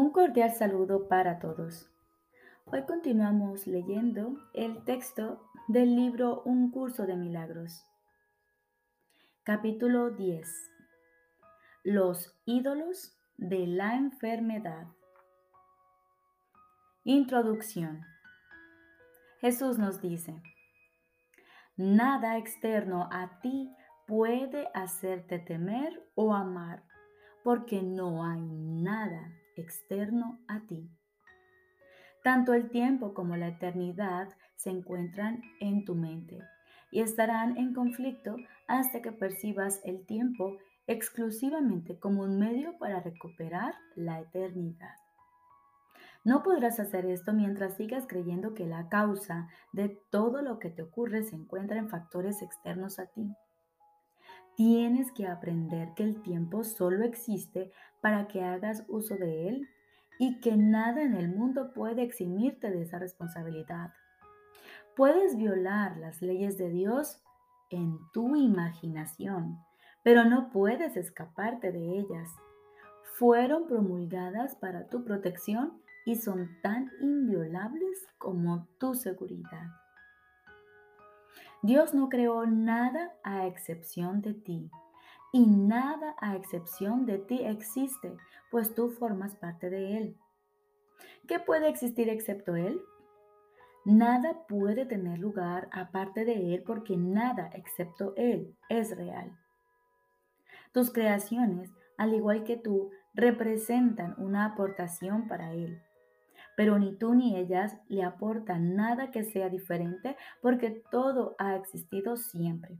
Un cordial saludo para todos. Hoy continuamos leyendo el texto del libro Un curso de milagros. Capítulo 10. Los ídolos de la enfermedad. Introducción. Jesús nos dice, nada externo a ti puede hacerte temer o amar, porque no hay nada externo a ti. Tanto el tiempo como la eternidad se encuentran en tu mente y estarán en conflicto hasta que percibas el tiempo exclusivamente como un medio para recuperar la eternidad. No podrás hacer esto mientras sigas creyendo que la causa de todo lo que te ocurre se encuentra en factores externos a ti. Tienes que aprender que el tiempo solo existe para que hagas uso de él y que nada en el mundo puede eximirte de esa responsabilidad. Puedes violar las leyes de Dios en tu imaginación, pero no puedes escaparte de ellas. Fueron promulgadas para tu protección y son tan inviolables como tu seguridad. Dios no creó nada a excepción de ti. Y nada a excepción de ti existe, pues tú formas parte de Él. ¿Qué puede existir excepto Él? Nada puede tener lugar aparte de Él porque nada excepto Él es real. Tus creaciones, al igual que tú, representan una aportación para Él pero ni tú ni ellas le aportan nada que sea diferente porque todo ha existido siempre.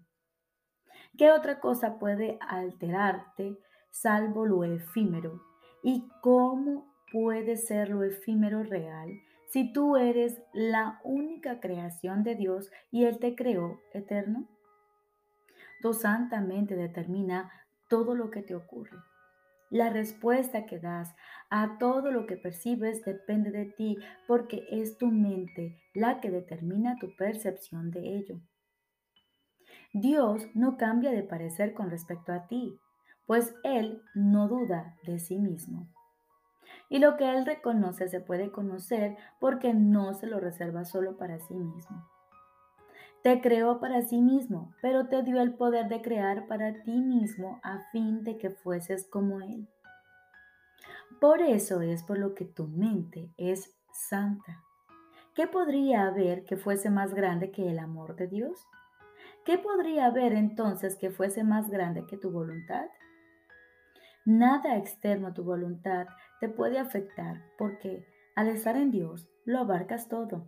¿Qué otra cosa puede alterarte salvo lo efímero? ¿Y cómo puede ser lo efímero real si tú eres la única creación de Dios y Él te creó eterno? Tu santa mente determina todo lo que te ocurre. La respuesta que das a todo lo que percibes depende de ti porque es tu mente la que determina tu percepción de ello. Dios no cambia de parecer con respecto a ti, pues Él no duda de sí mismo. Y lo que Él reconoce se puede conocer porque no se lo reserva solo para sí mismo. Te creó para sí mismo, pero te dio el poder de crear para ti mismo a fin de que fueses como Él. Por eso es por lo que tu mente es santa. ¿Qué podría haber que fuese más grande que el amor de Dios? ¿Qué podría haber entonces que fuese más grande que tu voluntad? Nada externo a tu voluntad te puede afectar porque al estar en Dios lo abarcas todo.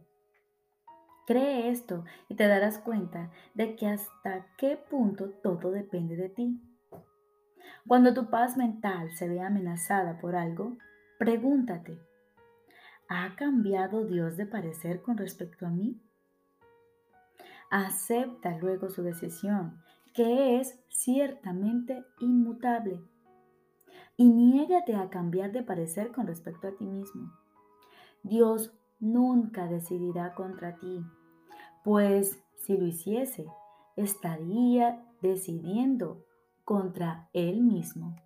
Cree esto y te darás cuenta de que hasta qué punto todo depende de ti. Cuando tu paz mental se ve amenazada por algo, pregúntate, ¿ha cambiado Dios de parecer con respecto a mí? Acepta luego su decisión, que es ciertamente inmutable, y niégate a cambiar de parecer con respecto a ti mismo. Dios nunca decidirá contra ti, pues si lo hiciese, estaría decidiendo contra él mismo.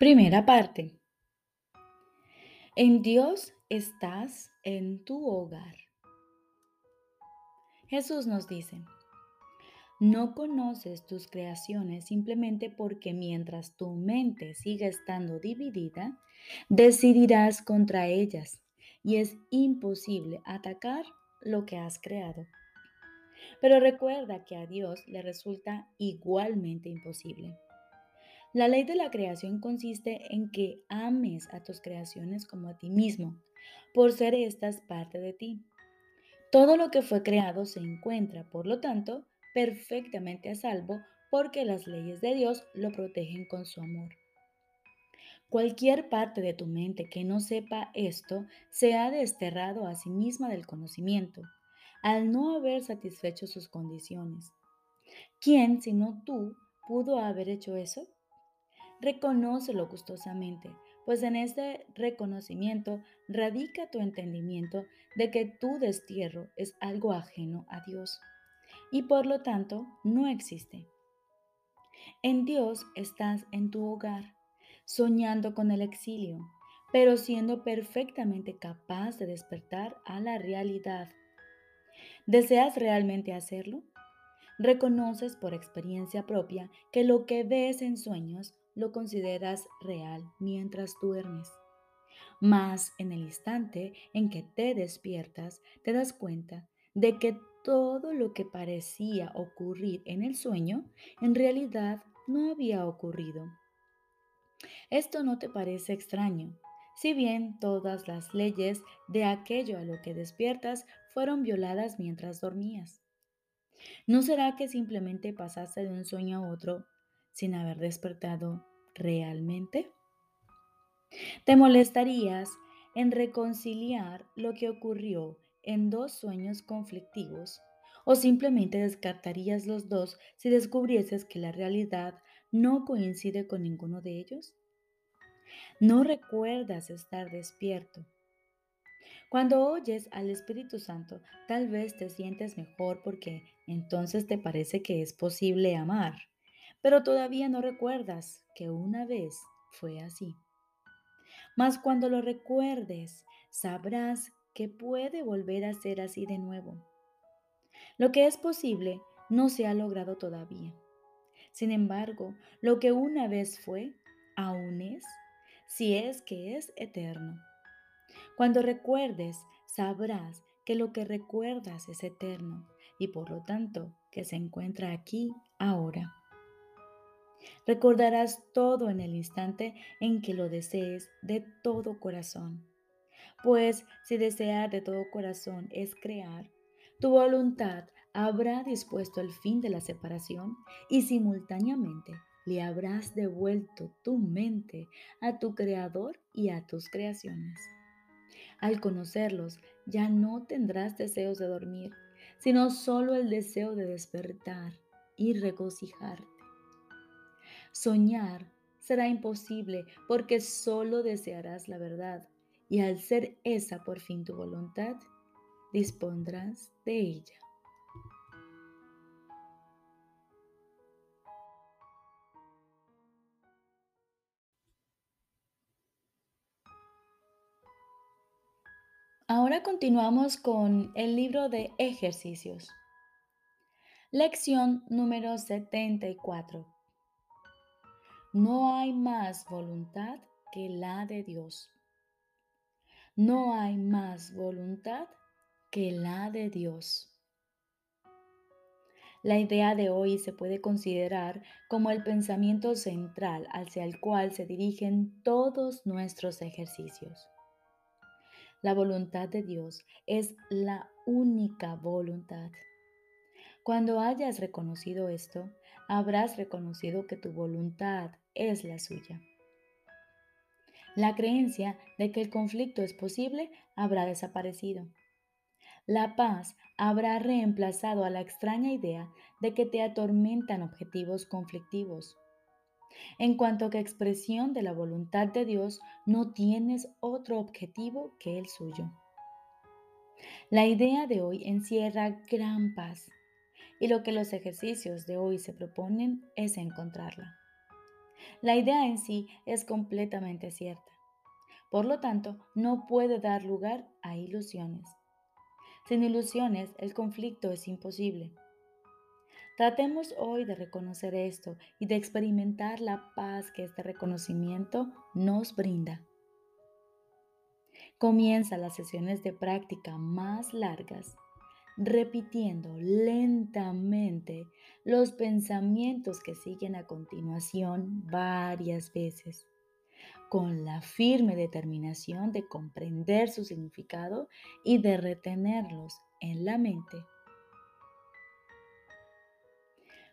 Primera parte. En Dios estás en tu hogar. Jesús nos dice, no conoces tus creaciones simplemente porque mientras tu mente siga estando dividida, decidirás contra ellas y es imposible atacar lo que has creado. Pero recuerda que a Dios le resulta igualmente imposible. La ley de la creación consiste en que ames a tus creaciones como a ti mismo, por ser estas parte de ti. Todo lo que fue creado se encuentra, por lo tanto, perfectamente a salvo porque las leyes de Dios lo protegen con su amor. Cualquier parte de tu mente que no sepa esto se ha desterrado a sí misma del conocimiento, al no haber satisfecho sus condiciones. ¿Quién, sino tú, pudo haber hecho eso? Reconócelo gustosamente, pues en este reconocimiento radica tu entendimiento de que tu destierro es algo ajeno a Dios. Y por lo tanto no existe. En Dios estás en tu hogar, soñando con el exilio, pero siendo perfectamente capaz de despertar a la realidad. ¿Deseas realmente hacerlo? Reconoces por experiencia propia que lo que ves en sueños lo consideras real mientras duermes. Mas en el instante en que te despiertas, te das cuenta de que todo lo que parecía ocurrir en el sueño, en realidad no había ocurrido. Esto no te parece extraño, si bien todas las leyes de aquello a lo que despiertas fueron violadas mientras dormías. ¿No será que simplemente pasaste de un sueño a otro sin haber despertado realmente? ¿Te molestarías en reconciliar lo que ocurrió en dos sueños conflictivos? ¿O simplemente descartarías los dos si descubrieses que la realidad no coincide con ninguno de ellos? No recuerdas estar despierto. Cuando oyes al Espíritu Santo, tal vez te sientes mejor porque entonces te parece que es posible amar, pero todavía no recuerdas que una vez fue así. Mas cuando lo recuerdes, sabrás que puede volver a ser así de nuevo. Lo que es posible no se ha logrado todavía. Sin embargo, lo que una vez fue, aún es, si es que es eterno. Cuando recuerdes, sabrás que lo que recuerdas es eterno y por lo tanto que se encuentra aquí ahora. Recordarás todo en el instante en que lo desees de todo corazón. Pues si desear de todo corazón es crear, tu voluntad habrá dispuesto el fin de la separación y simultáneamente le habrás devuelto tu mente a tu creador y a tus creaciones. Al conocerlos, ya no tendrás deseos de dormir, sino solo el deseo de despertar y regocijarte. Soñar será imposible porque solo desearás la verdad y al ser esa por fin tu voluntad, dispondrás de ella. Ahora continuamos con el libro de ejercicios. Lección número 74. No hay más voluntad que la de Dios. No hay más voluntad que la de Dios. La idea de hoy se puede considerar como el pensamiento central hacia el cual se dirigen todos nuestros ejercicios. La voluntad de Dios es la única voluntad. Cuando hayas reconocido esto, habrás reconocido que tu voluntad es la suya. La creencia de que el conflicto es posible habrá desaparecido. La paz habrá reemplazado a la extraña idea de que te atormentan objetivos conflictivos. En cuanto que expresión de la voluntad de Dios, no tienes otro objetivo que el suyo. La idea de hoy encierra gran paz y lo que los ejercicios de hoy se proponen es encontrarla. La idea en sí es completamente cierta. Por lo tanto, no puede dar lugar a ilusiones. Sin ilusiones, el conflicto es imposible. Tratemos hoy de reconocer esto y de experimentar la paz que este reconocimiento nos brinda. Comienza las sesiones de práctica más largas repitiendo lentamente los pensamientos que siguen a continuación varias veces, con la firme determinación de comprender su significado y de retenerlos en la mente.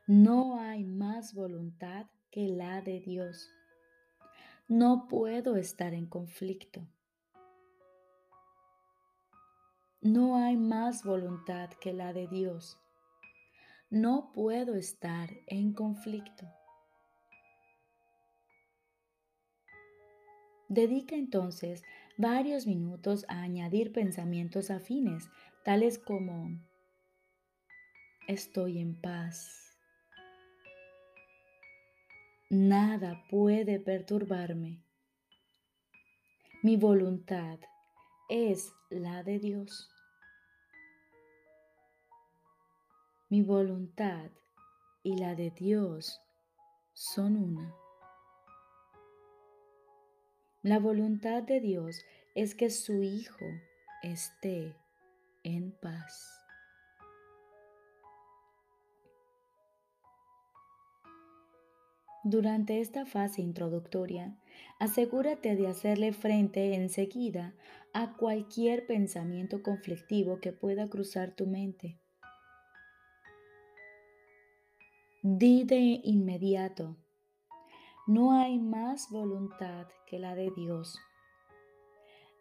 No hay más voluntad que la de Dios. No puedo estar en conflicto. No hay más voluntad que la de Dios. No puedo estar en conflicto. Dedica entonces varios minutos a añadir pensamientos afines, tales como, estoy en paz. Nada puede perturbarme. Mi voluntad es la de Dios. Mi voluntad y la de Dios son una. La voluntad de Dios es que su Hijo esté en paz. Durante esta fase introductoria, asegúrate de hacerle frente enseguida a cualquier pensamiento conflictivo que pueda cruzar tu mente. Di de inmediato, no hay más voluntad que la de Dios.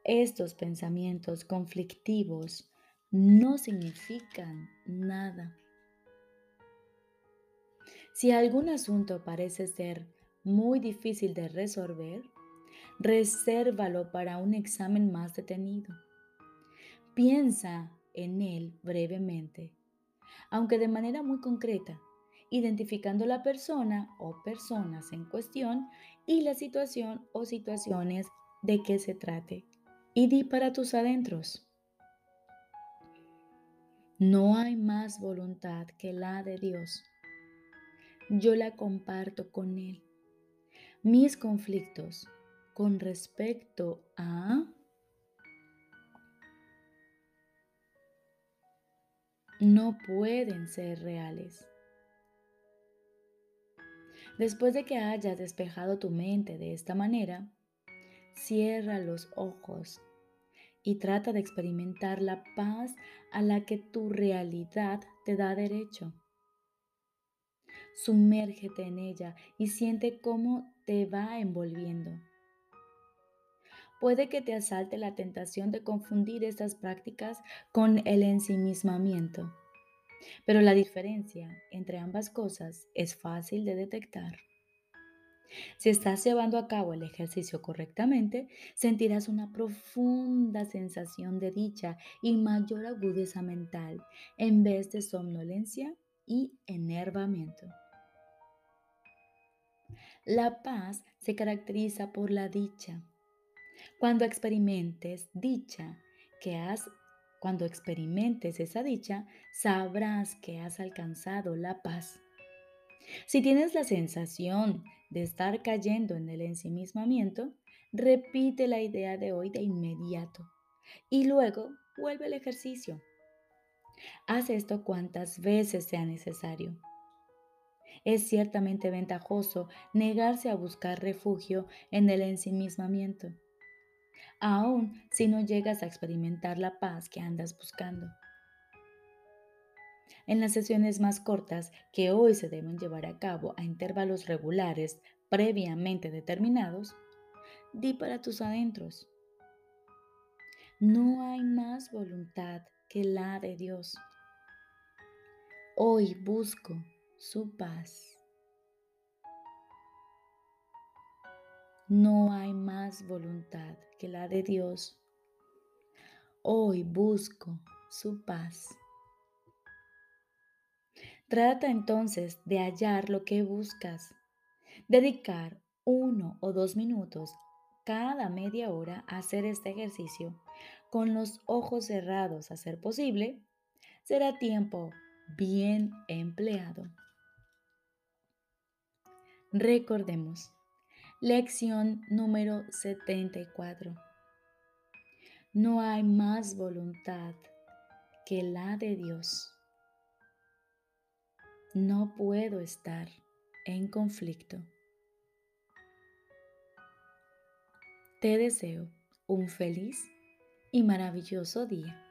Estos pensamientos conflictivos no significan nada. Si algún asunto parece ser muy difícil de resolver, resérvalo para un examen más detenido. Piensa en él brevemente, aunque de manera muy concreta, identificando la persona o personas en cuestión y la situación o situaciones de que se trate. Y di para tus adentros. No hay más voluntad que la de Dios yo la comparto con Él. Mis conflictos con respecto a no pueden ser reales. Después de que hayas despejado tu mente de esta manera, cierra los ojos y trata de experimentar la paz a la que tu realidad te da derecho. Sumérgete en ella y siente cómo te va envolviendo. Puede que te asalte la tentación de confundir estas prácticas con el ensimismamiento, pero la diferencia entre ambas cosas es fácil de detectar. Si estás llevando a cabo el ejercicio correctamente, sentirás una profunda sensación de dicha y mayor agudeza mental en vez de somnolencia y enervamiento. La paz se caracteriza por la dicha. Cuando experimentes dicha que has cuando experimentes esa dicha, sabrás que has alcanzado la paz. Si tienes la sensación de estar cayendo en el ensimismamiento, repite la idea de hoy de inmediato y luego vuelve al ejercicio. Haz esto cuantas veces sea necesario. Es ciertamente ventajoso negarse a buscar refugio en el ensimismamiento, aun si no llegas a experimentar la paz que andas buscando. En las sesiones más cortas que hoy se deben llevar a cabo a intervalos regulares previamente determinados, di para tus adentros. No hay más voluntad que la de Dios. Hoy busco su paz. No hay más voluntad que la de Dios. Hoy busco su paz. Trata entonces de hallar lo que buscas. Dedicar uno o dos minutos cada media hora a hacer este ejercicio con los ojos cerrados a ser posible será tiempo bien empleado. Recordemos, lección número 74. No hay más voluntad que la de Dios. No puedo estar en conflicto. Te deseo un feliz y maravilloso día.